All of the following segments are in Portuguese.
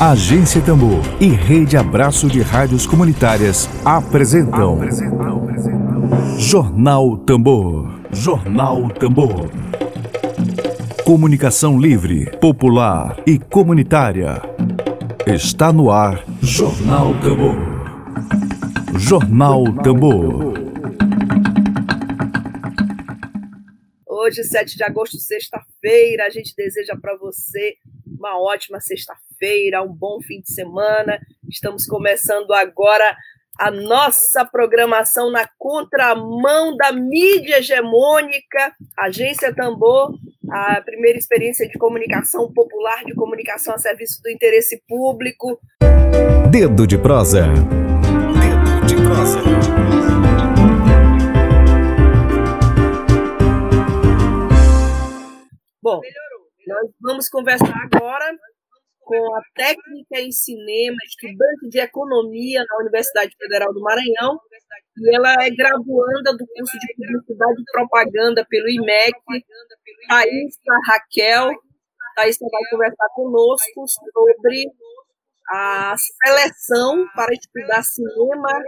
Agência Tambor e Rede Abraço de Rádios Comunitárias apresentam, apresentam. Jornal Tambor. Jornal Tambor. Comunicação livre, popular e comunitária. Está no ar Jornal Tambor. Jornal Tambor. Hoje, 7 de agosto, sexta-feira, a gente deseja para você uma ótima sexta-feira, um bom fim de semana. Estamos começando agora a nossa programação na contramão da mídia hegemônica, Agência Tambor, a primeira experiência de comunicação popular, de comunicação a serviço do interesse público. Dedo de prosa. Dedo de prosa. Bom, nós vamos conversar agora com a técnica em cinema, estudante de economia na Universidade Federal do Maranhão, e ela é graduanda do curso de Publicidade e Propaganda pelo IMEC. Thaísa Raquel. Thaísa vai conversar conosco sobre a seleção para estudar cinema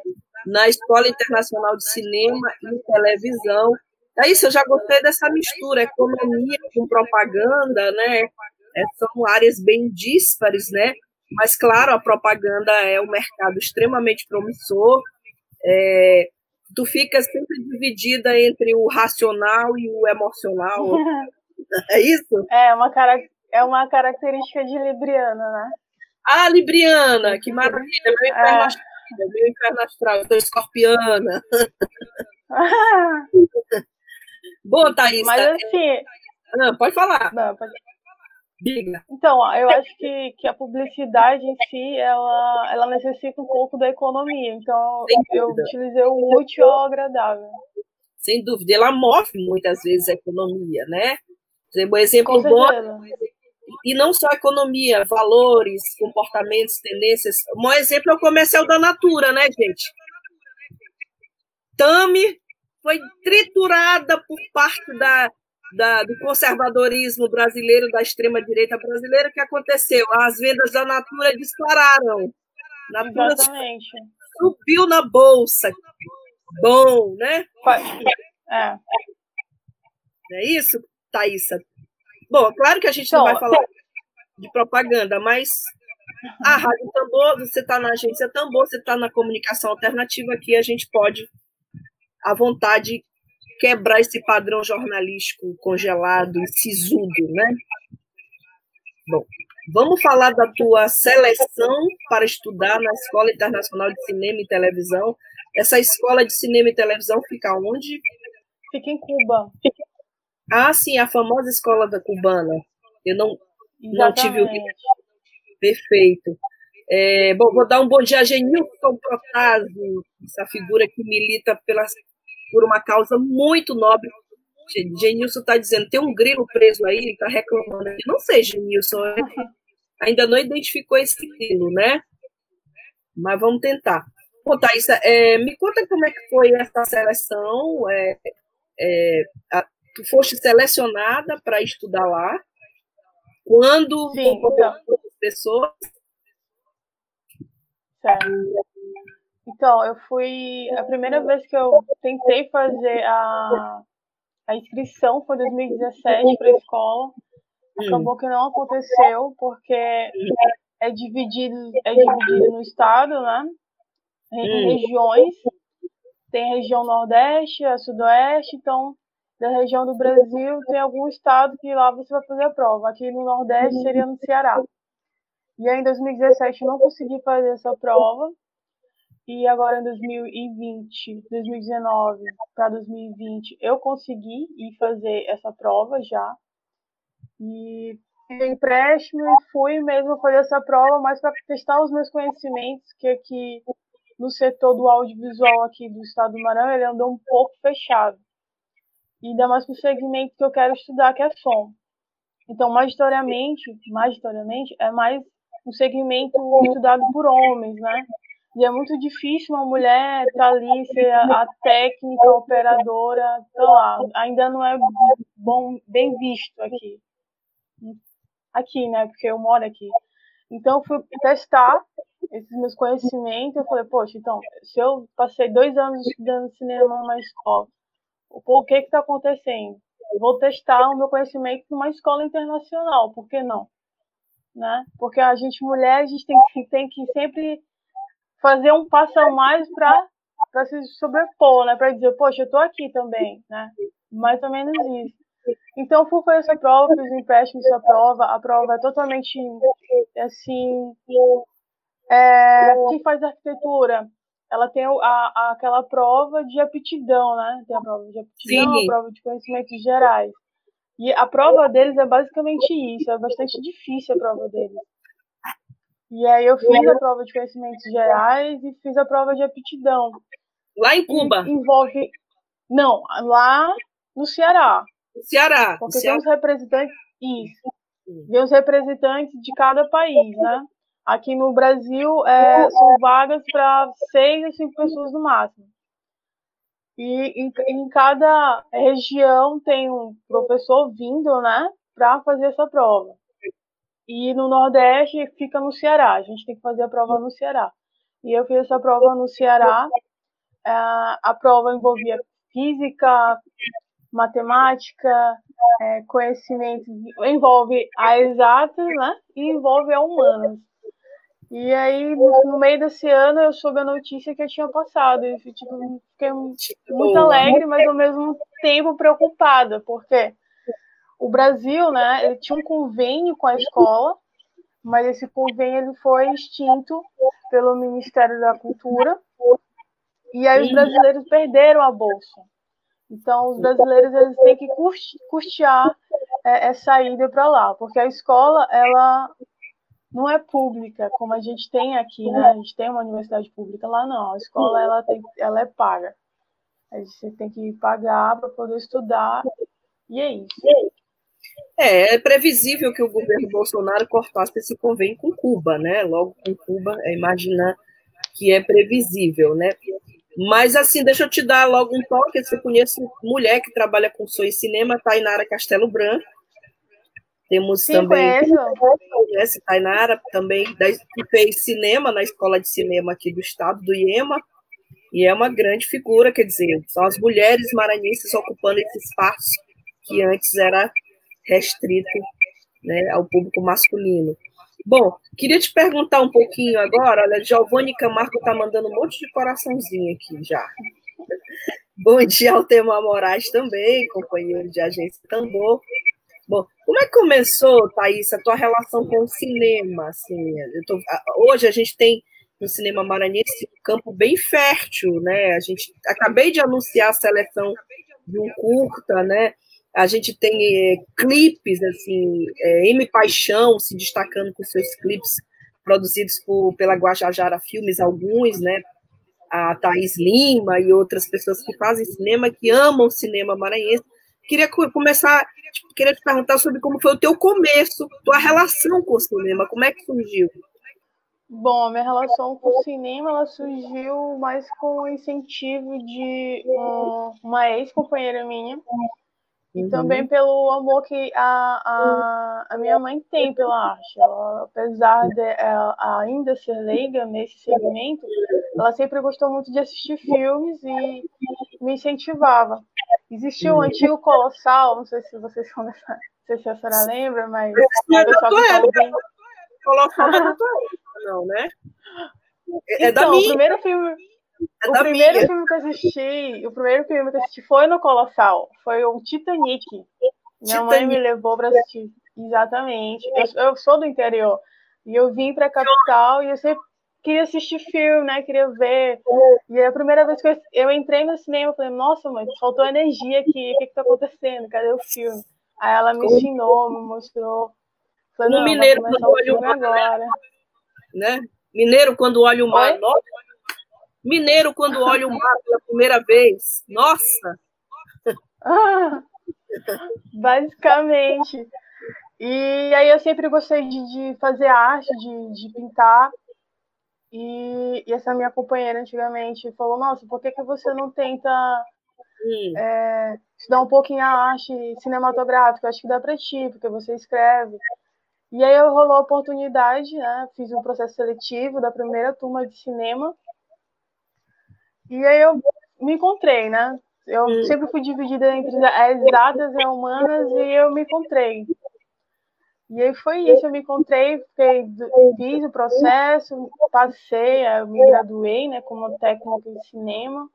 na Escola Internacional de Cinema e Televisão é isso, eu já gostei dessa mistura, economia com propaganda, né? É, são áreas bem díspares, né? Mas, claro, a propaganda é um mercado extremamente promissor. É, tu fica sempre dividida entre o racional e o emocional. é isso? É uma, cara, é uma característica de Libriana, né? Ah, Libriana, que maravilha! Meu inferno é. astral, meu inferno astral, eu sou escorpiana. Bom, Thaís. Mas é, assim. Não, pode falar. Não, pode... Diga. Então, eu acho que, que a publicidade em si, ela, ela necessita um pouco da economia. Então, eu utilizei o útil ao agradável. Sem dúvida. Ela move muitas vezes a economia, né? Um exemplo bom. E não só a economia, valores, comportamentos, tendências. Um bom exemplo é o comercial da Natura, né, gente? Tami foi triturada por parte da, da, do conservadorismo brasileiro, da extrema-direita brasileira. O que aconteceu? As vendas da Natura dispararam. Natura Exatamente. subiu na bolsa. Bom, né? É. É isso, Thaisa? Bom, claro que a gente então, não vai falar de propaganda, mas a Rádio Tambor, você está na agência Tambor, você está na comunicação alternativa aqui, a gente pode a vontade de quebrar esse padrão jornalístico congelado e sisudo, né? Bom, vamos falar da tua seleção para estudar na Escola Internacional de Cinema e Televisão. Essa escola de cinema e televisão fica onde? Fica em Cuba. Ah, sim, a famosa escola da cubana. Eu não, não tive o perfeito. É, bom, vou dar um bom dia a Genilson Protásio, essa figura que milita pela por uma causa muito nobre. Genilson está dizendo, tem um grilo preso aí, ele está reclamando. Não sei, Genilson, ainda não identificou esse grilo, né? Mas vamos tentar. Bom, Thaís, é, me conta como é que foi essa seleção. É, é, a, tu foste selecionada para estudar lá. Quando Sim, então. pessoas? Certo. Então, eu fui. A primeira vez que eu tentei fazer a, a inscrição foi em 2017 para a escola. Acabou que não aconteceu, porque é dividido, é dividido no estado, né? Em regiões. Tem região Nordeste, a Sudoeste, então da região do Brasil tem algum estado que lá você vai fazer a prova. Aqui no Nordeste seria no Ceará. E aí em 2017 eu não consegui fazer essa prova. E agora em 2020, 2019 para 2020, eu consegui ir fazer essa prova já. E fiz empréstimo e fui mesmo fazer essa prova, mais para testar os meus conhecimentos, que aqui no setor do audiovisual aqui do estado do Maranhão, ele andou um pouco fechado. E ainda mais para o segmento que eu quero estudar, que é som. Então, majoritariamente, majoritariamente é mais um segmento estudado por homens, né? E é muito difícil uma mulher estar tá ali, ser a, a técnica, a operadora, tá lá. Ainda não é bom, bem visto aqui. Aqui, né? Porque eu moro aqui. Então, eu fui testar esses meus conhecimentos. Eu falei, poxa, então, se eu passei dois anos estudando cinema numa escola, o que está acontecendo? Eu vou testar o meu conhecimento numa escola internacional, por que não? Né? Porque a gente, mulher, a gente tem que, tem que sempre fazer um passo a mais para se sobrepor, né? Para dizer, poxa, eu estou aqui também, né? Mais ou menos isso. Então, fui fazer essa prova, fiz o empréstimo dessa prova. A prova é totalmente, assim... É, quem faz arquitetura, ela tem a, a, aquela prova de aptidão, né? Tem a prova de aptidão, Sim. a prova de conhecimentos gerais. E a prova deles é basicamente isso, é bastante difícil a prova deles. E aí eu fiz a prova de conhecimentos gerais e fiz a prova de aptidão. Lá em Cuba? E envolve. Não, lá no Ceará. No Ceará. Porque Ceará. tem os representantes. Isso. Tem os representantes de cada país, né? Aqui no Brasil é, são vagas para seis a cinco pessoas no máximo. E em, em, cada região tem um professor vindo, né, para fazer essa prova. E no Nordeste fica no Ceará. A gente tem que fazer a prova no Ceará. E eu fiz essa prova no Ceará a prova envolvia física, matemática, é, conhecimento, envolve a exatas, né? E envolve a humanas. E aí, no meio desse ano, eu soube a notícia que eu tinha passado. E tipo, fiquei muito alegre, mas ao mesmo tempo preocupada, porque o Brasil, né, ele tinha um convênio com a escola, mas esse convênio ele foi extinto pelo Ministério da Cultura e aí os brasileiros perderam a bolsa. Então, os brasileiros eles têm que custear é, essa ida para lá, porque a escola ela não é pública como a gente tem aqui, né? A gente tem uma universidade pública lá não. A escola ela tem, ela é paga. Você tem que pagar para poder estudar e é isso. É, é previsível que o governo Bolsonaro cortasse esse convênio com Cuba, né? Logo com Cuba, é imaginar que é previsível, né? Mas, assim, deixa eu te dar logo um toque. Você conhece mulher que trabalha com som e cinema, Tainara Castelo Branco. Temos Sim, também. Conhece Tainara também, que fez cinema na escola de cinema aqui do estado, do IEMA. E é uma grande figura, quer dizer, são as mulheres maranhenses ocupando esse espaço que antes era restrito né, ao público masculino. Bom, queria te perguntar um pouquinho agora. Olha, Giovanni Camargo está mandando um monte de coraçãozinho aqui já. Bom dia, Altemar Moraes também, companheiro de agência Tambor. Bom, como é que começou, Thaís, a tua relação com o cinema? Assim, tô, hoje a gente tem no cinema maranhense um campo bem fértil, né? A gente acabei de anunciar a seleção de um curta, né? A gente tem é, clipes, assim, é, M. Paixão se destacando com seus clipes produzidos por, pela Guajajara Filmes, alguns, né? A Thaís Lima e outras pessoas que fazem cinema, que amam cinema maranhense. Queria começar, tipo, queria te perguntar sobre como foi o teu começo, tua relação com o cinema, como é que surgiu? Bom, a minha relação com o cinema ela surgiu mais com o incentivo de um, uma ex-companheira minha, e uhum. também pelo amor que a, a, a minha mãe tem pela arte. Ela, apesar de ela ainda ser leiga nesse segmento, ela sempre gostou muito de assistir filmes e me incentivava. Existia um uhum. antigo Colossal, não sei se vocês vão nessa, não sei se a senhora lembra, mas. Colossal não, né? É, é então, da minha. o primeiro filme é o primeiro minha. filme que eu assisti, o primeiro filme que eu assisti foi no Colossal, foi o Titanic. Minha Titanic. mãe me levou para assistir. Exatamente. Eu, eu, sou do interior e eu vim para a capital e eu sempre queria assistir filme, né? Queria ver. E é a primeira vez que eu, eu entrei no cinema, eu falei, nossa, mãe, faltou energia aqui, o que está acontecendo? Cadê o filme? Aí ela me ensinou, me mostrou. Falei, no Mineiro, quando olha o mar, agora. Né? Mineiro, quando olha o mar, Mineiro, quando olha o mar pela primeira vez. Nossa! Ah, basicamente. E aí eu sempre gostei de, de fazer arte, de, de pintar. E, e, essa minha companheira antigamente falou, nossa, por que, que você não tenta hum. é, estudar um pouquinho a arte cinematográfica? Acho que dá para ti, porque você escreve. E aí eu rolou a oportunidade, né? Fiz um processo seletivo da primeira turma de cinema. E aí eu me encontrei, né? Eu hum. sempre fui dividida entre as exatas e humanas e eu me encontrei. E aí foi isso, eu me encontrei, fiquei, fiz o processo, passei, eu me graduei, né, como técnica de cinema.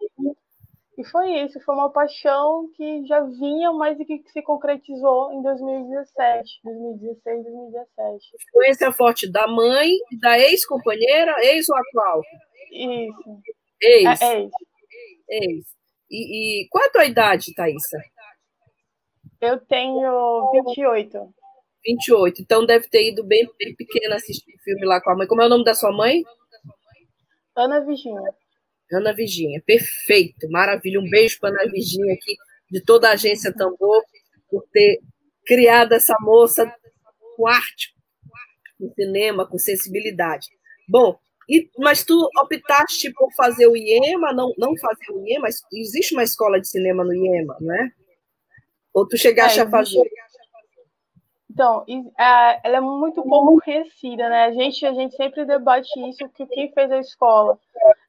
E foi isso, foi uma paixão que já vinha, mas que se concretizou em 2017, 2016, 2017. Influência forte da mãe, da ex-companheira, ex ou atual? Isso. Ex. É, ex. Ex. E, e qual é a tua idade, Thaisa? Eu tenho 28. 28. Então deve ter ido bem, bem pequena assistir filme lá com a mãe. Como é o nome da sua mãe? Ana Virginia. Ana Virginia, perfeito, maravilha. Um beijo para Ana Virginia aqui, de toda a agência Tambor, por ter criado essa moça com arte, com cinema, com sensibilidade. Bom, e, mas tu optaste por fazer o IEMA, não, não fazer o IEMA, mas existe uma escola de cinema no IEMA, não é? Ou tu chegaste é, a fazer? Então, ela é muito pouco conhecida, né? A gente, a gente sempre debate isso, que quem fez a escola.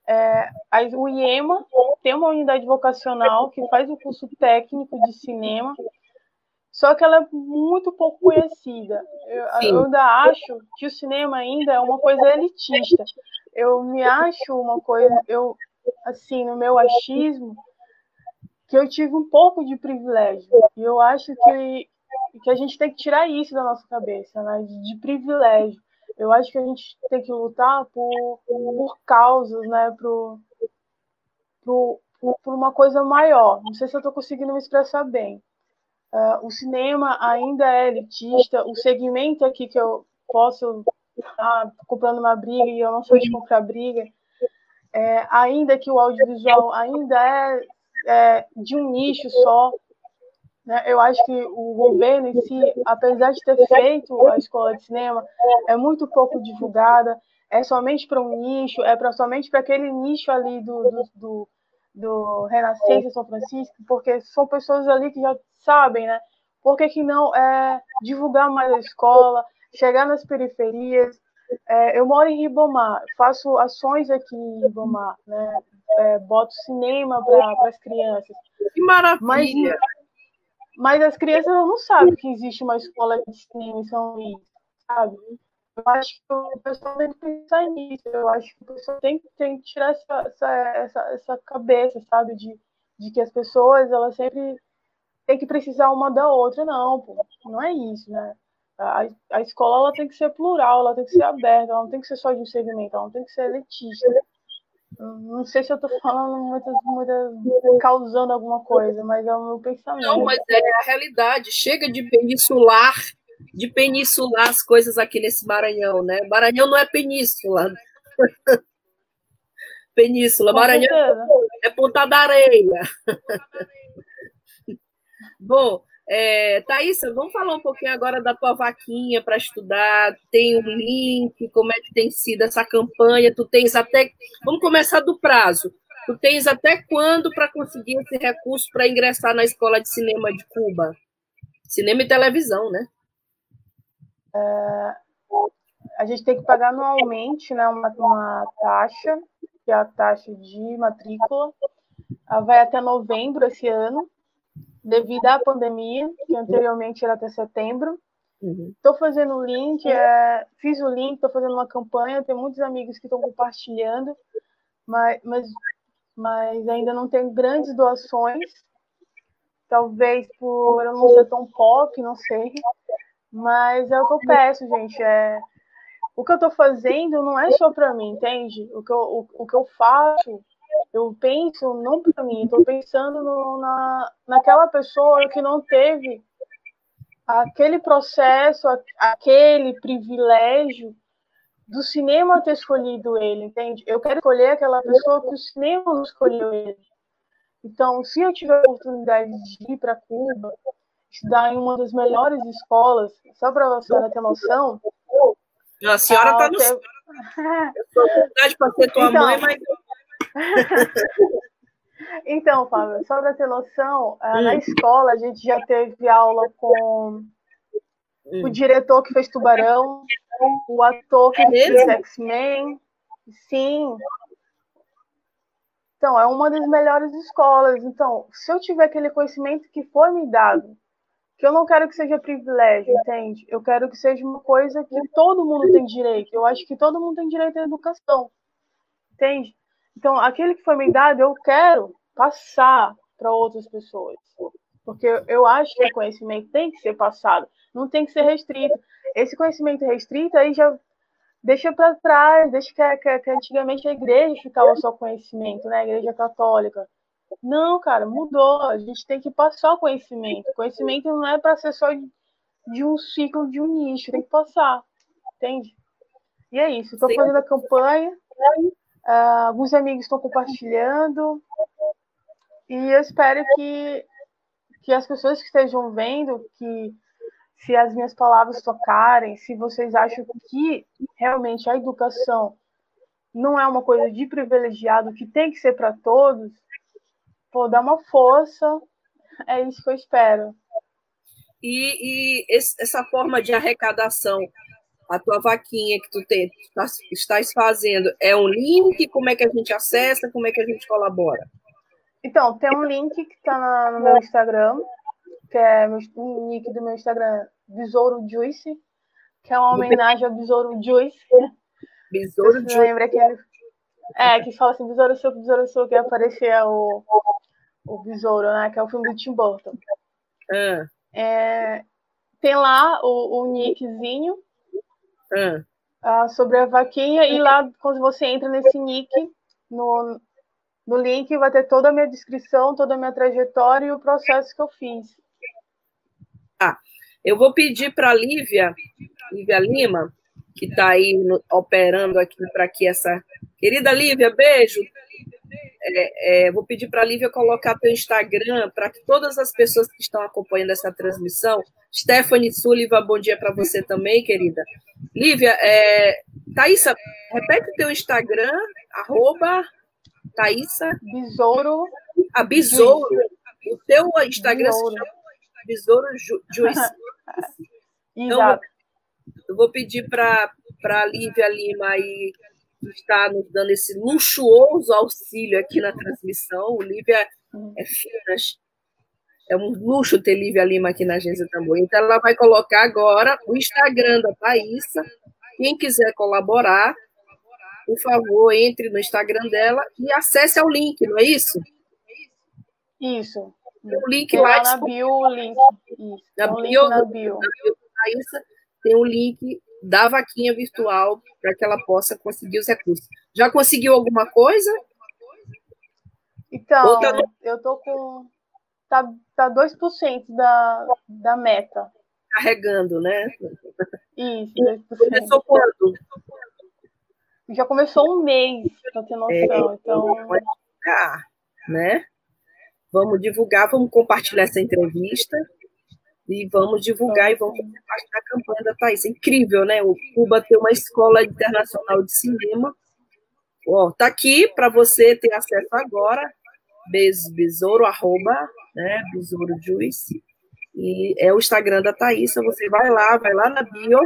É, o IEMA tem uma unidade vocacional que faz o curso técnico de cinema, só que ela é muito pouco conhecida. Eu, eu, ainda acho que o cinema ainda é uma coisa elitista. Eu me acho uma coisa, eu assim, no meu achismo, que eu tive um pouco de privilégio. E eu acho que que a gente tem que tirar isso da nossa cabeça, né? De, de privilégio. Eu acho que a gente tem que lutar por, por causas, né? Por, por, por uma coisa maior. Não sei se eu estou conseguindo me expressar bem. Uh, o cinema ainda é elitista. O segmento aqui que eu posso estar comprando uma briga e eu não sou de comprar briga, é, ainda que o audiovisual ainda é, é de um nicho só, né? Eu acho que o governo em si, apesar de ter feito a escola de cinema, é muito pouco divulgada, é somente para um nicho, é pra, somente para aquele nicho ali do, do, do, do Renascença São Francisco, porque são pessoas ali que já sabem, né? Por que, que não é, divulgar mais a escola, chegar nas periferias? É, eu moro em Ribomar, faço ações aqui em Ribomar, né? É, boto cinema para as crianças. Que maravilha! Mas, mas as crianças não sabem que existe uma escola de cinema em São Luís, sabe? Eu acho que o pessoal tem que pensar nisso. Eu acho que o pessoal tem, tem que tirar essa, essa, essa, essa cabeça, sabe? De, de que as pessoas, elas sempre têm que precisar uma da outra. Não, pô. Não é isso, né? A, a escola ela tem que ser plural, ela tem que ser aberta, ela não tem que ser só de um segmento, ela não tem que ser elitista. Não sei se eu tô falando muitas, muitas, causando alguma coisa, mas é o meu pensamento. Não, mas é a realidade. Chega de peninsular, de peninsular as coisas aqui nesse Maranhão, né? Maranhão não é península. península. Maranhão é Ponta da Areia. Bom, é, Thaisa, vamos falar um pouquinho agora da tua vaquinha para estudar. Tem um link, como é que tem sido essa campanha? Tu tens até. Vamos começar do prazo. Tu tens até quando para conseguir esse recurso para ingressar na escola de cinema de Cuba? Cinema e televisão, né? É, a gente tem que pagar anualmente né, uma, uma taxa, que é a taxa de matrícula. Ela vai até novembro esse ano devido à pandemia, que anteriormente era até setembro. Estou uhum. fazendo o link, é, fiz o link, estou fazendo uma campanha, tenho muitos amigos que estão compartilhando, mas, mas, mas ainda não tenho grandes doações, talvez por eu não ser tão pop, não sei, mas é o que eu peço, gente, é, o que eu estou fazendo não é só para mim, entende? O que eu, o, o que eu faço eu penso não para mim, estou pensando no, na, naquela pessoa que não teve aquele processo, aquele privilégio do cinema ter escolhido ele, entende? Eu quero escolher aquela pessoa que o cinema não escolheu ele. Então, se eu tiver a oportunidade de ir para Cuba, estudar em uma das melhores escolas, só para você ter noção. A senhora está no. Ter... Eu sou vontade para ser tua então, mãe, mas então, Fábio, só para ter noção, hum. na escola a gente já teve aula com hum. o diretor que fez Tubarão, o ator que é fez X-Men. Sim. Então, é uma das melhores escolas. Então, se eu tiver aquele conhecimento que foi me dado, que eu não quero que seja privilégio, entende? Eu quero que seja uma coisa que todo mundo tem direito. Eu acho que todo mundo tem direito à educação, entende? Então, aquele que foi me dado, eu quero passar para outras pessoas. Porque eu acho que o conhecimento tem que ser passado, não tem que ser restrito. Esse conhecimento restrito aí já deixa para trás, deixa que, que, que, antigamente a igreja ficava só conhecimento, né? A igreja católica. Não, cara, mudou. A gente tem que passar o conhecimento. Conhecimento não é para ser só de, de, um ciclo, de um nicho, tem que passar. Entende? E é isso. Estou fazendo a campanha. Uh, alguns amigos estão compartilhando. E eu espero que, que as pessoas que estejam vendo, que se as minhas palavras tocarem, se vocês acham que realmente a educação não é uma coisa de privilegiado, que tem que ser para todos, pô, dá uma força, é isso que eu espero. E, e esse, essa forma de arrecadação, a tua vaquinha que tu tem, tá, estás fazendo, é um link? Como é que a gente acessa? Como é que a gente colabora? Então, tem um link que está no meu Instagram, que é o nick do meu Instagram, Besouro Juice, que é uma homenagem ao Besouro Juice. Besouro Juice. Lembra que ele... É, que fala assim, Besouro Suco, Besouro Suco, que aparecia o, o Besouro, né? Que é o filme do Tim Burton. Ah. É, tem lá o, o nickzinho ah. uh, sobre a vaquinha, e lá, quando você entra nesse nick, no, no link vai ter toda a minha descrição, toda a minha trajetória e o processo que eu fiz. Ah, eu vou pedir para a Lívia, Lívia Lima, que está aí no, operando aqui para que essa. Querida Lívia, beijo. É, é, vou pedir para a Lívia colocar teu Instagram para que todas as pessoas que estão acompanhando essa transmissão. Stephanie Sullivan, bom dia para você também, querida. Lívia, é, Thaisa, repete o teu Instagram, arroba Thaisa. Besouro. A ah, Besouro. O teu Instagram Besouro. se chama Besouro Juiz. então, eu vou pedir para a Lívia Lima aí está nos dando esse luxuoso auxílio aqui na transmissão. O Lívia é fina, é um luxo ter Lívia Lima aqui na Agência Tambor. Então, ela vai colocar agora o Instagram da Thaisa. Quem quiser colaborar, por favor, entre no Instagram dela e acesse ao link, não é isso? Isso. O link tem lá na bio, o link. Na, bio, link na bio. Na bio Thaisa, tem o link da vaquinha virtual para que ela possa conseguir os recursos. Já conseguiu alguma coisa? Então, Outra... eu tô com. Tá, tá 2% da, da meta. Carregando, né? Isso, 2%. Começou quando? Já começou um mês, para ter noção. É, então. Vamos divulgar, né? Vamos divulgar, vamos compartilhar essa entrevista e vamos divulgar e vamos fazer parte da campanha da Thaís. É incrível, né? O Cuba tem uma escola internacional de cinema. Ó, tá aqui para você ter acesso agora. Besouro, arroba, né? Besouro Juice. E é o Instagram da Thaís. Você vai lá, vai lá na bio,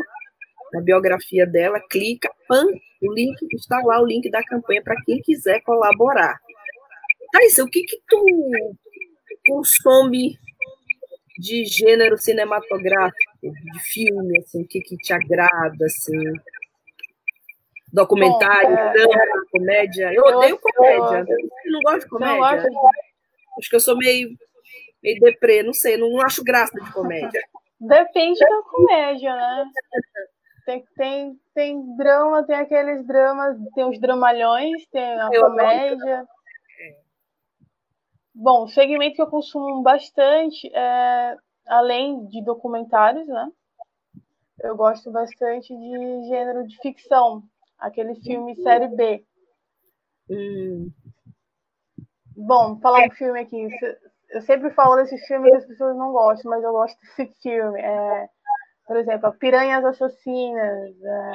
na biografia dela, clica, pam, o link, está lá o link da campanha para quem quiser colaborar. Thaís, o que que tu consome de gênero cinematográfico, de filme, assim, o que, que te agrada, assim? Documentário, Bom, é... drama, comédia. Eu, eu odeio comédia. Eu não gosto de comédia. Acho que eu sou meio, meio deprê, não sei, não, não acho graça de comédia. Depende da comédia, né? Tem, tem, tem drama, tem aqueles dramas, tem os dramalhões, tem a eu comédia. Bom, o segmento que eu consumo bastante é, além de documentários, né? Eu gosto bastante de gênero de ficção, aquele filme série B. Hum. Bom, falar um filme aqui. Eu sempre falo desse filme que as pessoas não gostam, mas eu gosto desse filme. É, por exemplo, Piranhas Assassinas. É,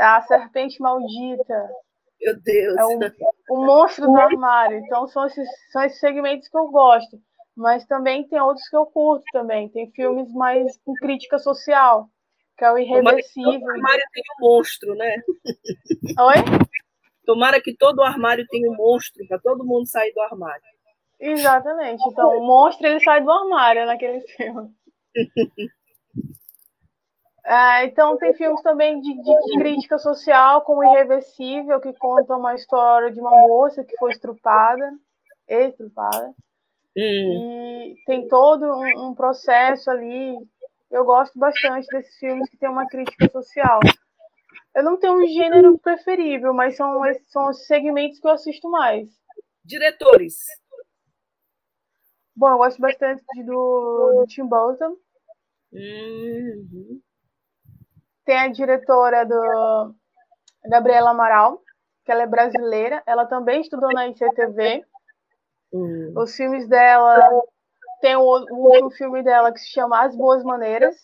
a Serpente Maldita. Meu Deus. É o, o monstro do armário. Então são esses, são esses segmentos que eu gosto. Mas também tem outros que eu curto também. Tem filmes mais com crítica social, que é o Irreversível. Tomara que todo armário tem um monstro, né? Oi? Tomara que todo armário tenha um monstro, para todo mundo sair do armário. Exatamente. Então, o monstro ele sai do armário naquele filme. É, então tem filmes também de, de, crítica social, como Irreversível, que conta uma história de uma moça que foi estrupada, estrupada. Hum. E tem todo um, um, processo ali. Eu gosto bastante desses filmes que tem uma crítica social. Eu não tenho um gênero preferível, mas são, são os segmentos que eu assisto mais. Diretores. Bom, eu gosto bastante do, do Tim Burton. Uhum. Tem a diretora do Gabriela Amaral, que ela é brasileira. Ela também estudou na ICTV. Uhum. Os filmes dela. Tem o, o último filme dela que se chama As Boas Maneiras,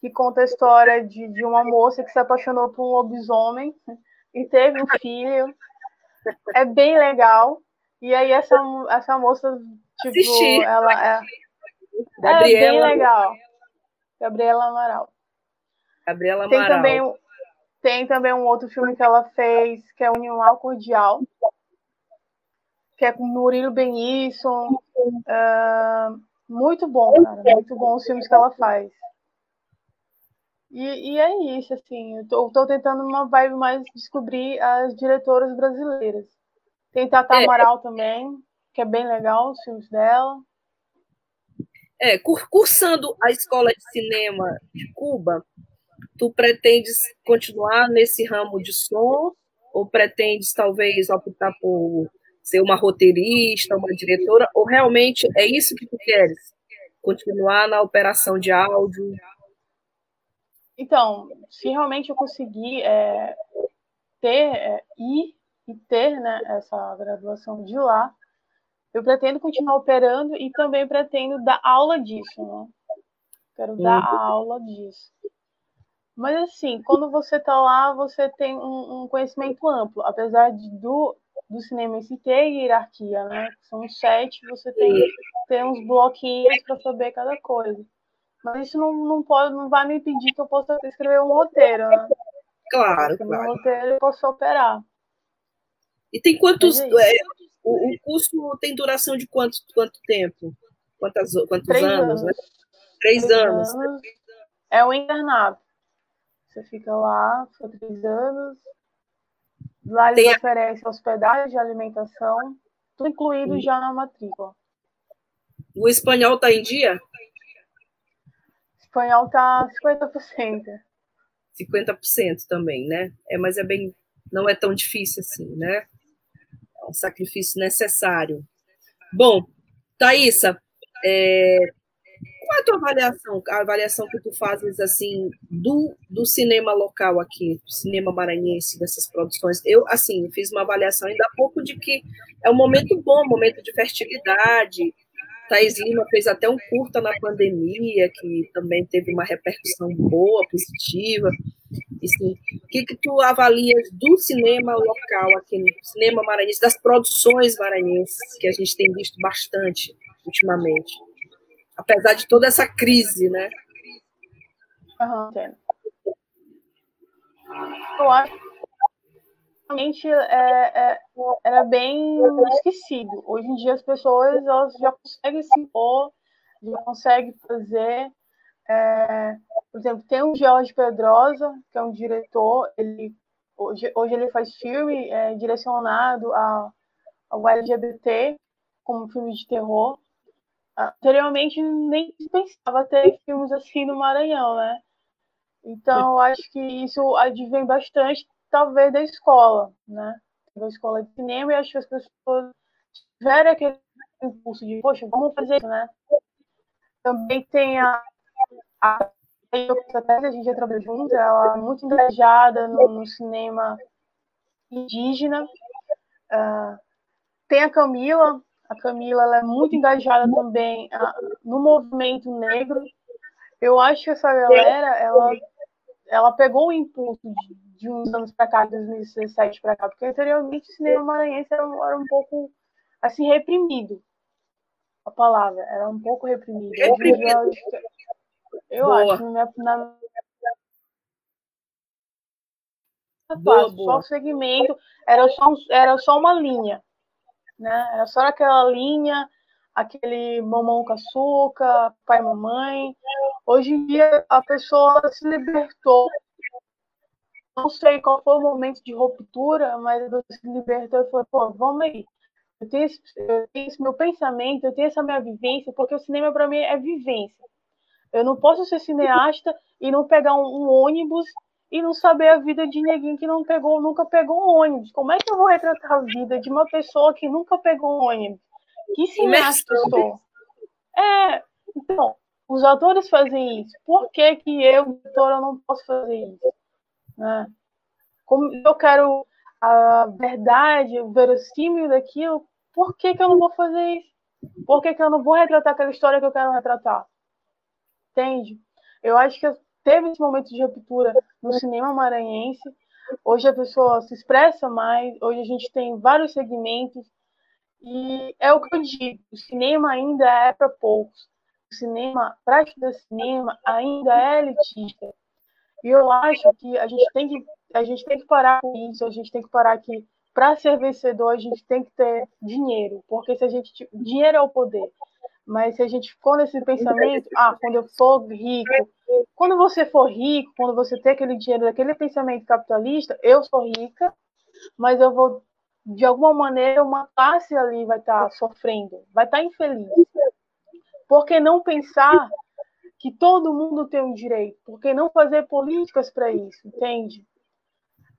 que conta a história de, de uma moça que se apaixonou por um lobisomem e teve um filho. É bem legal. E aí essa, essa moça, tipo, Assisti. ela é, Gabriela. é bem legal. Gabriela Amaral. Gabriela Amaral. Tem também, tem também um outro filme que ela fez, que é União Cordial, que é com Murilo Benisson. Uh, muito bom, cara. Muito bom os filmes que ela faz. E, e é isso, assim. Eu tô, tô, tentando uma vibe mais descobrir as diretoras brasileiras. Tem Tata é, Amaral também, que é bem legal os filmes dela. É, cursando a escola de cinema de Cuba, tu pretendes continuar nesse ramo de som ou pretendes talvez optar por ser uma roteirista, uma diretora, ou realmente é isso que tu queres? Continuar na operação de áudio? Então, se realmente eu conseguir é, ter, é, ir e ter né, essa graduação de lá, eu pretendo continuar operando e também pretendo dar aula disso, né? Quero dar uhum. aula disso. Mas assim, quando você está lá, você tem um, um, conhecimento amplo, apesar de, do, do cinema em si ter hierarquia, né? São sete, você tem que ter uns bloquinhos para saber cada coisa. Mas isso não, não, pode, não vai me impedir que eu possa escrever um roteiro, né? Claro, Porque claro. No roteiro eu posso operar. E tem quantos. É é, o, o, curso tem duração de quanto, quanto tempo? Quantas, quantos Três anos, anos, né? Três, Três anos. anos. É um internato. Você fica lá, fica três anos. Lá eles Tem oferecem hospedagem, alimentação, tudo incluído hum. já na matrícula. O espanhol está em dia? O espanhol está 50%. 50% também, né? É, mas é bem. Não é tão difícil assim, né? É um sacrifício necessário. Bom, Thaisa, é, qual é a tua avaliação, a avaliação que tu fazes assim do, do cinema local aqui, do cinema maranhense, dessas produções? Eu, assim, fiz uma avaliação ainda há pouco de que é um momento bom, um momento de fertilidade. Thais Lima fez até um curta na pandemia, que também teve uma repercussão boa, positiva. Assim, o que, que tu avalias do cinema local aqui, no cinema maranhense, das produções maranhenses, que a gente tem visto bastante ultimamente? Apesar de toda essa crise, né? Uhum. Eu acho que realmente é, é, era bem esquecido. Hoje em dia as pessoas elas já conseguem se impor, já conseguem fazer. É, por exemplo, tem o Jorge Pedrosa, que é um diretor, ele, hoje, hoje ele faz filme é, direcionado a, ao LGBT, como filme de terror anteriormente nem pensava ter filmes assim no Maranhão, né? Então, eu acho que isso advém bastante, talvez, da escola, né? Da escola de cinema, e acho que as pessoas tiveram aquele impulso de, poxa, vamos fazer isso, né? Também tem a, a a gente já trabalhou junto, ela é muito engajada no, no cinema indígena. Uh, tem a Camila, a Camila ela é muito engajada também no movimento negro. Eu acho que essa galera, ela, ela pegou o impulso de, de uns anos para cá, de 2017 para cá, porque anteriormente o cinema maranhense era, era um pouco assim reprimido. a palavra, era um pouco reprimida. Reprimido. Eu, acho, na, na boa, boa. só o segmento, era só, era só uma linha, né? Era só aquela linha, aquele mamão com açúcar, pai e mamãe. Hoje em dia a pessoa se libertou. Não sei qual foi o momento de ruptura, mas ela se libertou e falou, pô, vamos aí. Eu tenho, esse, eu tenho esse meu pensamento, eu tenho essa minha vivência, porque o cinema para mim é vivência. Eu não posso ser cineasta e não pegar um, um ônibus e não saber a vida de ninguém que não pegou, nunca pegou um ônibus. Como é que eu vou retratar a vida de uma pessoa que nunca pegou um ônibus? Que eu sou? É, então, os atores fazem isso. Por que, que eu, editora, não posso fazer isso? Né? Como eu quero a verdade, o verossímil daquilo, por que, que eu não vou fazer isso? Por que, que eu não vou retratar aquela história que eu quero retratar? Entende? Eu acho que teve esse momento de ruptura no cinema maranhense. Hoje a pessoa se expressa mais, hoje a gente tem vários segmentos. E é o que eu digo: o cinema ainda é para poucos. O cinema, para estudar cinema, ainda é elitista. E eu acho que a gente tem que, a gente tem que parar com isso, a gente tem que parar que para ser vencedor a gente tem que ter dinheiro, porque se a gente dinheiro é o poder. Mas se a gente for nesse pensamento, ah, quando eu for rico, quando você for rico, quando você ter aquele dinheiro, aquele pensamento capitalista, eu sou rica, mas eu vou, de alguma maneira, uma classe ali vai estar tá sofrendo, vai estar tá infeliz. Por que não pensar que todo mundo tem um direito? Por que não fazer políticas para isso, entende?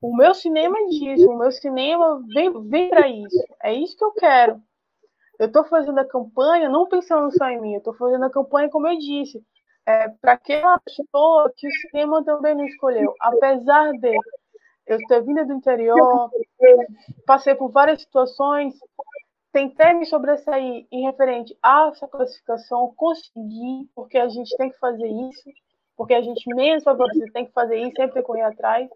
O meu cinema é disso, o meu cinema vem, vem para isso. É isso que eu quero. Eu estou fazendo a campanha não pensando só em mim, eu estou fazendo a campanha, como eu disse, é, para aquela pessoa que o cinema também não escolheu. Apesar de eu ter vindo do interior, passei por várias situações, tentei me sobressair em referente a essa classificação, consegui, porque a gente tem que fazer isso, porque a gente menos favorecido tem que fazer isso, sempre correr atrás.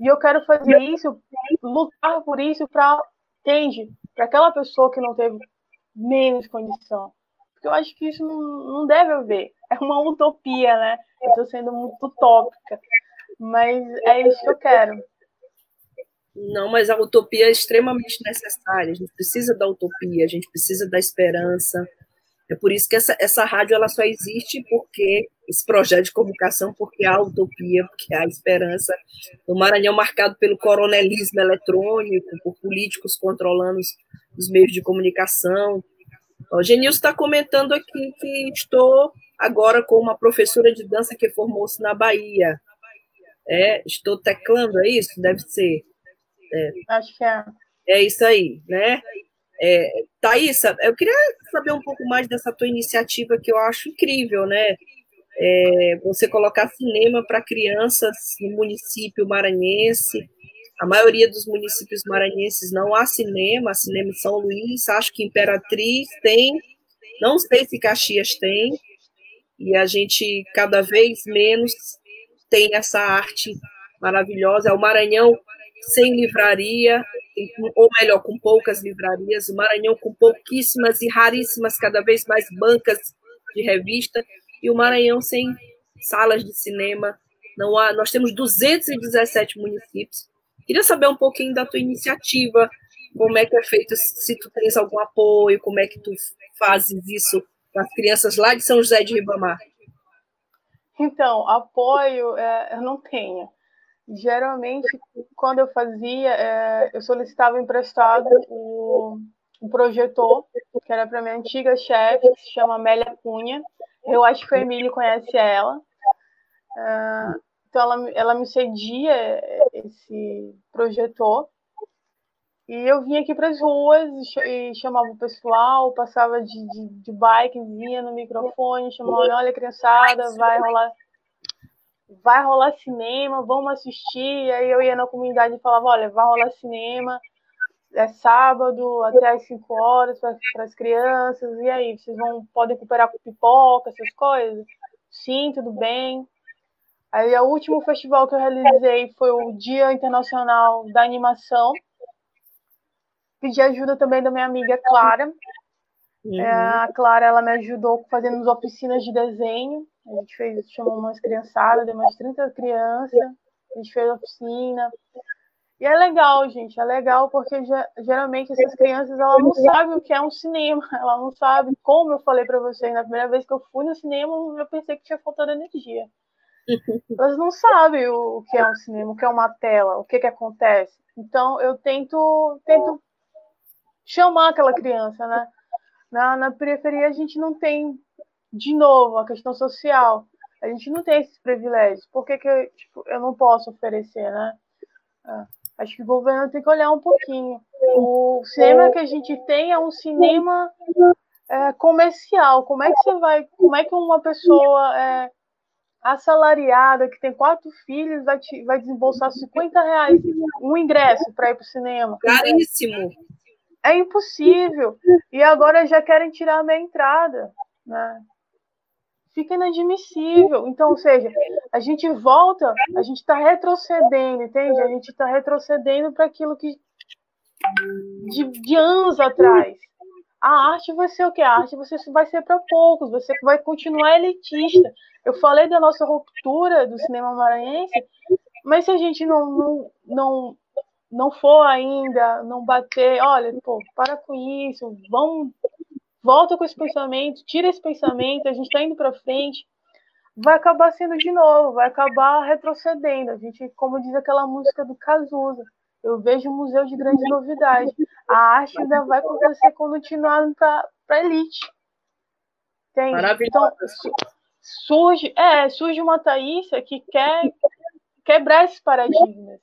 E eu quero fazer isso, lutar por isso para, entende? Para aquela pessoa que não teve menos condição. Porque eu acho que isso não, não deve haver. É uma utopia, né? Eu estou sendo muito utópica. Mas é isso que eu quero. Não, mas a utopia é extremamente necessária. A gente precisa da utopia, a gente precisa da esperança. É por isso que essa, essa rádio ela só existe porque esse projeto de comunicação, porque há utopia, porque há esperança. O Maranhão marcado pelo coronelismo eletrônico, por políticos controlando os, os meios de comunicação. O Genilson está comentando aqui que estou agora com uma professora de dança que formou-se na Bahia. É, estou teclando, é isso? Deve ser. É. Acho que é. É isso aí, né? É, eu queria saber um pouco mais dessa tua iniciativa que eu acho incrível, né? É, você colocar cinema para crianças no município maranhense. A maioria dos municípios maranhenses não há cinema, cinema em São Luís, acho que Imperatriz tem, não sei se Caxias tem, e a gente cada vez menos tem essa arte maravilhosa. É o Maranhão sem livraria, ou melhor, com poucas livrarias, o Maranhão com pouquíssimas e raríssimas, cada vez mais bancas de revista, e o Maranhão sem salas de cinema. Não há, nós temos 217 municípios. Queria saber um pouquinho da tua iniciativa, como é que é feito, se tu tens algum apoio, como é que tu fazes isso com as crianças lá de São José de Ribamar. Então, apoio é, eu não tenho. Geralmente, quando eu fazia, é, eu solicitava emprestado o, o projetor, que era para minha antiga chefe, que se chama Amélia Cunha. Eu acho que o Emílio conhece ela. É, então, ela, ela me cedia esse projetor. E eu vinha aqui para as ruas e chamava o pessoal, passava de, de, de bike, vinha no microfone, chamava, olha, criançada, vai rolar vai rolar cinema, vamos assistir. Aí eu ia na comunidade e falava, olha, vai rolar cinema, é sábado até às 5 horas para as crianças, e aí, vocês vão podem cooperar com pipoca, essas coisas? Sim, tudo bem. Aí o último festival que eu realizei foi o Dia Internacional da Animação. Pedi ajuda também da minha amiga Clara. Uhum. É, a Clara ela me ajudou fazendo as oficinas de desenho. A gente fez, chamou umas criançadas, deu umas 30 crianças, a gente fez oficina. E é legal, gente, é legal porque geralmente essas crianças elas não sabem o que é um cinema, ela não sabe, como eu falei para vocês, na primeira vez que eu fui no cinema, eu pensei que tinha faltado energia. Elas não sabem o que é um cinema, o que é uma tela, o que, que acontece. Então eu tento, tento chamar aquela criança, né? Na, na periferia a gente não tem, de novo, a questão social. A gente não tem esses privilégios. Por que, que eu, tipo, eu não posso oferecer, né? É. Acho que o governo tem que olhar um pouquinho. O cinema que a gente tem é um cinema é, comercial. Como é que você vai, como é que uma pessoa é, assalariada que tem quatro filhos vai, te, vai desembolsar 50 reais um ingresso para ir para o cinema? Caríssimo. É impossível. E agora já querem tirar a minha entrada, né? Fica inadmissível. Então, ou seja, a gente volta, a gente está retrocedendo, entende? A gente está retrocedendo para aquilo que de, de, anos atrás. A arte vai ser o que? A arte você vai ser para poucos, você vai continuar elitista. Eu falei da nossa ruptura do cinema maranhense, mas se a gente não, não, não, não for ainda, não bater, olha, pô, para com isso, vamos volta com esse pensamento, tira esse pensamento, a gente está indo para frente, vai acabar sendo de novo, vai acabar retrocedendo. A gente, como diz aquela música do Cazuza, eu vejo um museu de grande novidade. A arte ainda vai acontecer quando continuar para a elite. Entende? Então, surge, é, surge uma Thaísa que quer quebrar esses paradigmas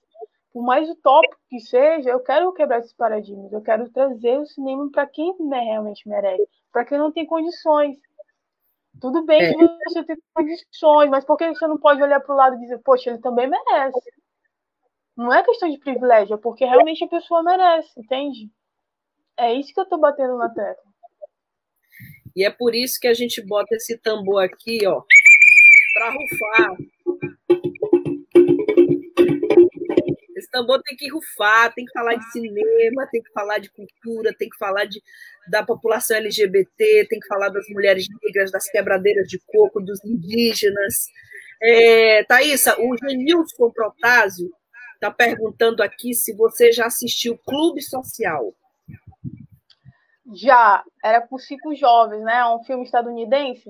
por mais utópico que seja, eu quero quebrar esses paradigmas, eu quero trazer o cinema para quem realmente merece, para quem não tem condições. Tudo bem é. que você tem condições, mas por que você não pode olhar para o lado e dizer, poxa, ele também merece? Não é questão de privilégio, é porque realmente a pessoa merece, entende? É isso que eu estou batendo na tecla. E é por isso que a gente bota esse tambor aqui, ó, para rufar Esse tambor tem que rufar, tem que falar de cinema, tem que falar de cultura, tem que falar de, da população LGBT, tem que falar das mulheres negras, das quebradeiras de coco, dos indígenas. É, Thaisa, o Genilson Protásio está perguntando aqui se você já assistiu Clube Social. Já, era por cinco jovens, né? É um filme estadunidense.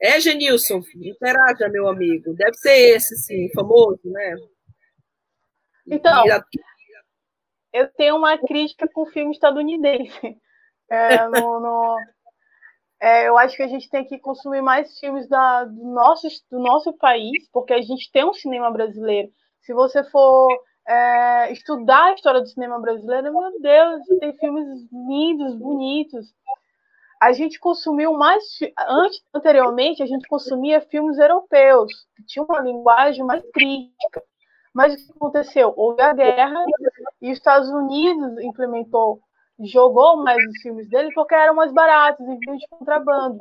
É, Genilson, interaja, meu amigo. Deve ser esse, sim, famoso, né? Então, eu tenho uma crítica com o filme estadunidense. É, no, no, é, eu acho que a gente tem que consumir mais filmes da, do, nosso, do nosso país, porque a gente tem um cinema brasileiro. Se você for é, estudar a história do cinema brasileiro, meu Deus, tem filmes lindos, bonitos. A gente consumiu mais. Antes, anteriormente, a gente consumia filmes europeus, que tinham uma linguagem mais crítica. Mas o que aconteceu? Houve a guerra e os Estados Unidos implementou, jogou mais os filmes dele porque eram mais baratos e vinham de contrabando.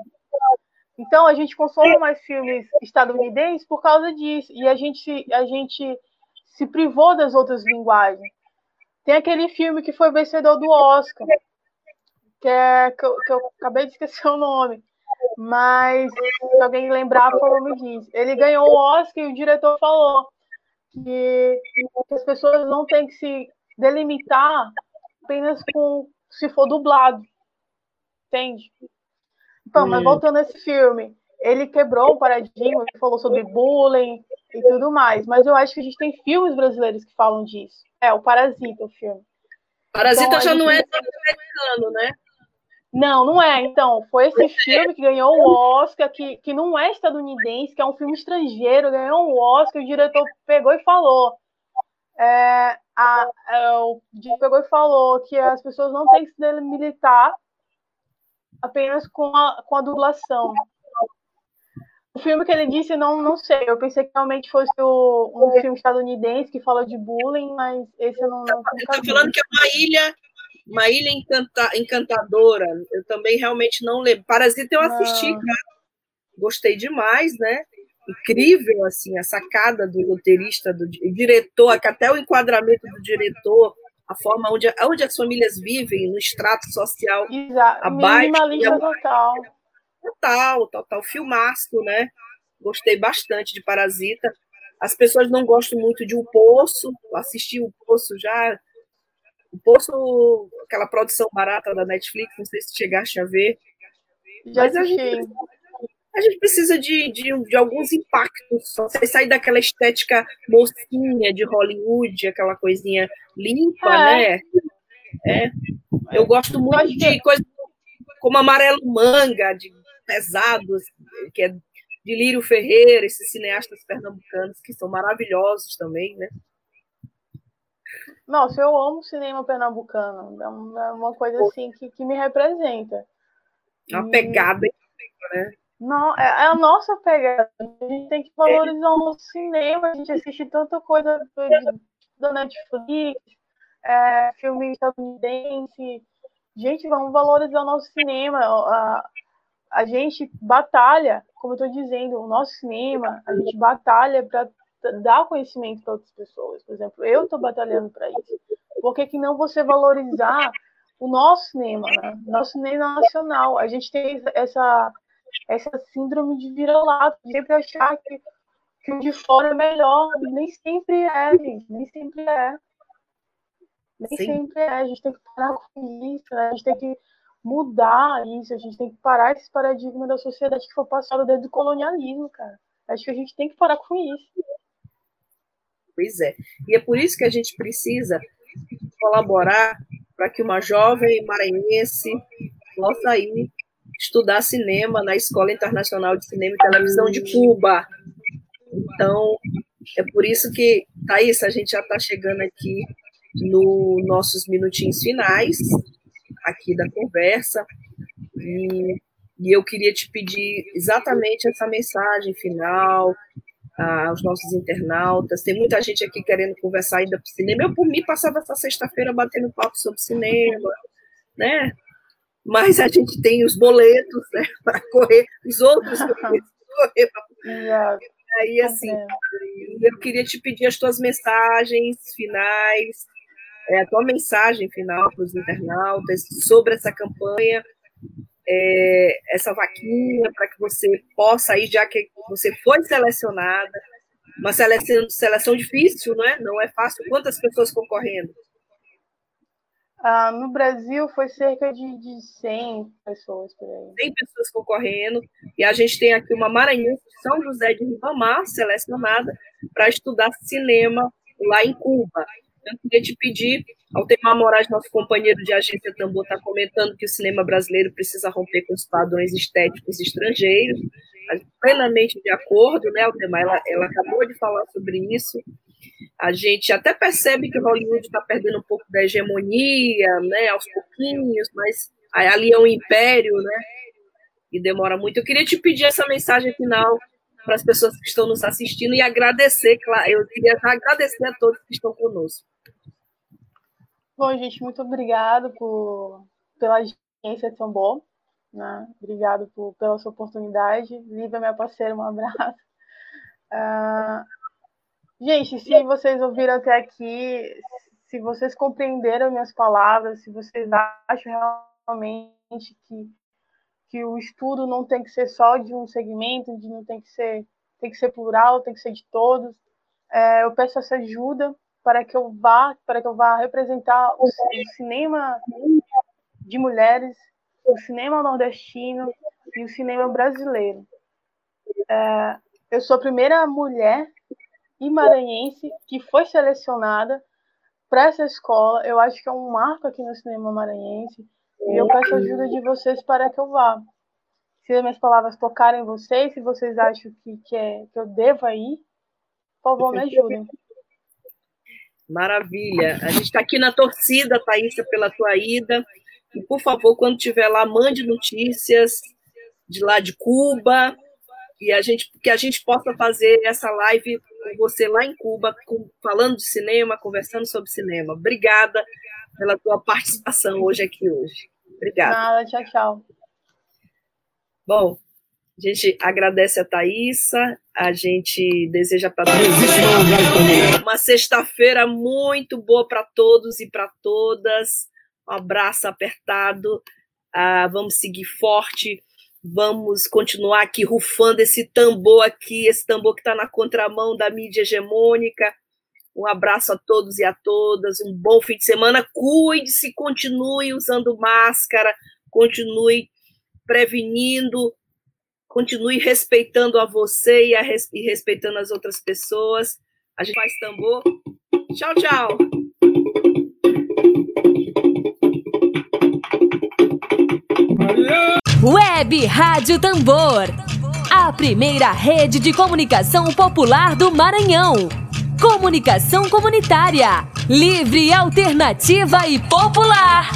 Então a gente consome mais filmes estadunidenses por causa disso e a gente a gente se privou das outras linguagens. Tem aquele filme que foi vencedor do Oscar, que é que eu, que eu acabei de esquecer o nome, mas se alguém lembrar, favor, me diz. Ele ganhou o Oscar e o diretor falou que, as pessoas não têm que se delimitar apenas com se for dublado. Entende? Então, hum. mas voltando a esse filme, ele quebrou o paradigma, ele falou sobre bullying e tudo mais, mas eu acho que a gente tem filmes brasileiros que falam disso. É, o Parasita, o filme. Parasita então, já não é americano, né? Não, não é. Então, foi esse filme que ganhou o Oscar, que, que não é estadunidense, que é um filme estrangeiro, ganhou o Oscar, o diretor pegou e falou. É, a, é, o diretor pegou e falou que as pessoas não têm que se delimitar apenas com a, com a dublação. O filme que ele disse, não, não sei. Eu pensei que realmente fosse o, um filme estadunidense que fala de bullying, mas esse eu não. não eu tô falando que é uma ilha uma ilha encanta, encantadora. Eu também realmente não lembro. Parasita eu assisti, ah. cara. Gostei demais, né? Incrível, assim, a sacada do roteirista, do diretor, até o enquadramento do diretor, a forma onde, onde as famílias vivem, no extrato social Exato. abaixo. Minimalista total. Total, total. Filmaço, né? Gostei bastante de Parasita. As pessoas não gostam muito de O Poço. Assisti O Poço já. O Poço, aquela produção barata da Netflix, não sei se chegaste a ver. Já Mas. A gente, a gente precisa de, de, de alguns impactos, você sair daquela estética mocinha de Hollywood, aquela coisinha limpa, é. né? É. Eu gosto muito de coisas como Amarelo Manga, de pesados, que é de Lírio Ferreira, esses cineastas pernambucanos que são maravilhosos também, né? Nossa, eu amo cinema pernambucano. É uma é coisa assim que, que me representa. Uma pegada, né? Não, é, é, a nossa pegada. A gente tem que valorizar o nosso cinema. A gente assiste tanta coisa da Netflix, é, filme estadunidense. Gente, vamos valorizar o nosso cinema. A, a gente batalha, como eu estou dizendo, o nosso cinema, a gente batalha para dar conhecimento para outras pessoas. Por exemplo, eu estou batalhando para isso. Por que, que não você valorizar o nosso cinema, né? Nosso cinema nacional. A gente tem essa essa síndrome de vira-lata, de sempre achar que, que o de fora é melhor. Nem sempre é, gente. Nem sempre é. Nem Sim. sempre é. A gente tem que parar com isso, né? a gente tem que mudar isso, a gente tem que parar esse paradigma da sociedade que foi passado desde o colonialismo, cara. Acho que a gente tem que parar com isso. Pois é. E é por isso que a gente precisa colaborar para que uma jovem maranhense possa ir estudar cinema na Escola Internacional de Cinema e Televisão de Cuba. Então, é por isso que, Thaís, a gente já está chegando aqui nos nossos minutinhos finais aqui da conversa. E, e eu queria te pedir exatamente essa mensagem final aos nossos internautas. Tem muita gente aqui querendo conversar ainda para cinema. Eu, por mim, passava essa sexta-feira batendo papo sobre cinema, né? mas a gente tem os boletos né, para correr, os outros correr para Aí, assim, eu queria te pedir as tuas mensagens finais, é, a tua mensagem final para os internautas sobre essa campanha, é, essa vaquinha, para que você possa ir, já que você foi selecionada, uma seleção, seleção difícil, não é? Não é fácil. Quantas pessoas concorrendo? Ah, no Brasil foi cerca de, de 100 pessoas por aí. 100 pessoas concorrendo. E a gente tem aqui uma maranhense de São José de Ribamar, selecionada para estudar cinema lá em Cuba. Eu queria te pedir, Altemar Moraes, nosso companheiro de agência Tambor, está comentando que o cinema brasileiro precisa romper com os padrões estéticos estrangeiros. Plenamente de acordo, né, Altemar? Ela, ela acabou de falar sobre isso a gente até percebe que Hollywood está perdendo um pouco da hegemonia, né, aos pouquinhos, mas ali é um império, né, e demora muito. Eu queria te pedir essa mensagem final para as pessoas que estão nos assistindo e agradecer, claro, eu queria agradecer a todos que estão conosco. Bom, gente, muito obrigado por, pela agência de São Bom, né? Obrigado por, pela sua oportunidade. Lívia, minha parceira, um abraço. Uh, Gente, se vocês ouviram até aqui, se vocês compreenderam minhas palavras, se vocês acham realmente que, que o estudo não tem que ser só de um segmento, de não tem que ser tem que ser plural, tem que ser de todos, é, eu peço essa ajuda para que eu vá para que eu vá representar o, o cinema de mulheres, o cinema nordestino e o cinema brasileiro. É, eu sou a primeira mulher e maranhense que foi selecionada para essa escola. Eu acho que é um marco aqui no cinema maranhense. E eu peço a ajuda de vocês para que eu vá. Se as minhas palavras tocarem vocês, se vocês acham que, que, é, que eu devo ir, por favor, me ajudem. Maravilha. A gente está aqui na torcida, Thaísa, pela tua ida. E, por favor, quando estiver lá, mande notícias de lá de Cuba, e a gente, que a gente possa fazer essa live com você lá em Cuba, com, falando de cinema, conversando sobre cinema. Obrigada pela tua participação hoje aqui hoje. Obrigada. Nada, tchau, tchau. Bom, A gente agradece a Thaisa, a gente deseja para todos uma sexta-feira muito boa para todos e para todas. Um abraço apertado. Uh, vamos seguir forte. Vamos continuar aqui rufando esse tambor aqui, esse tambor que está na contramão da mídia hegemônica. Um abraço a todos e a todas. Um bom fim de semana. Cuide-se, continue usando máscara, continue prevenindo continue respeitando a você e, a res, e respeitando as outras pessoas. A gente faz tambor. Tchau, tchau. Web Rádio Tambor. A primeira rede de comunicação popular do Maranhão. Comunicação comunitária. Livre, alternativa e popular.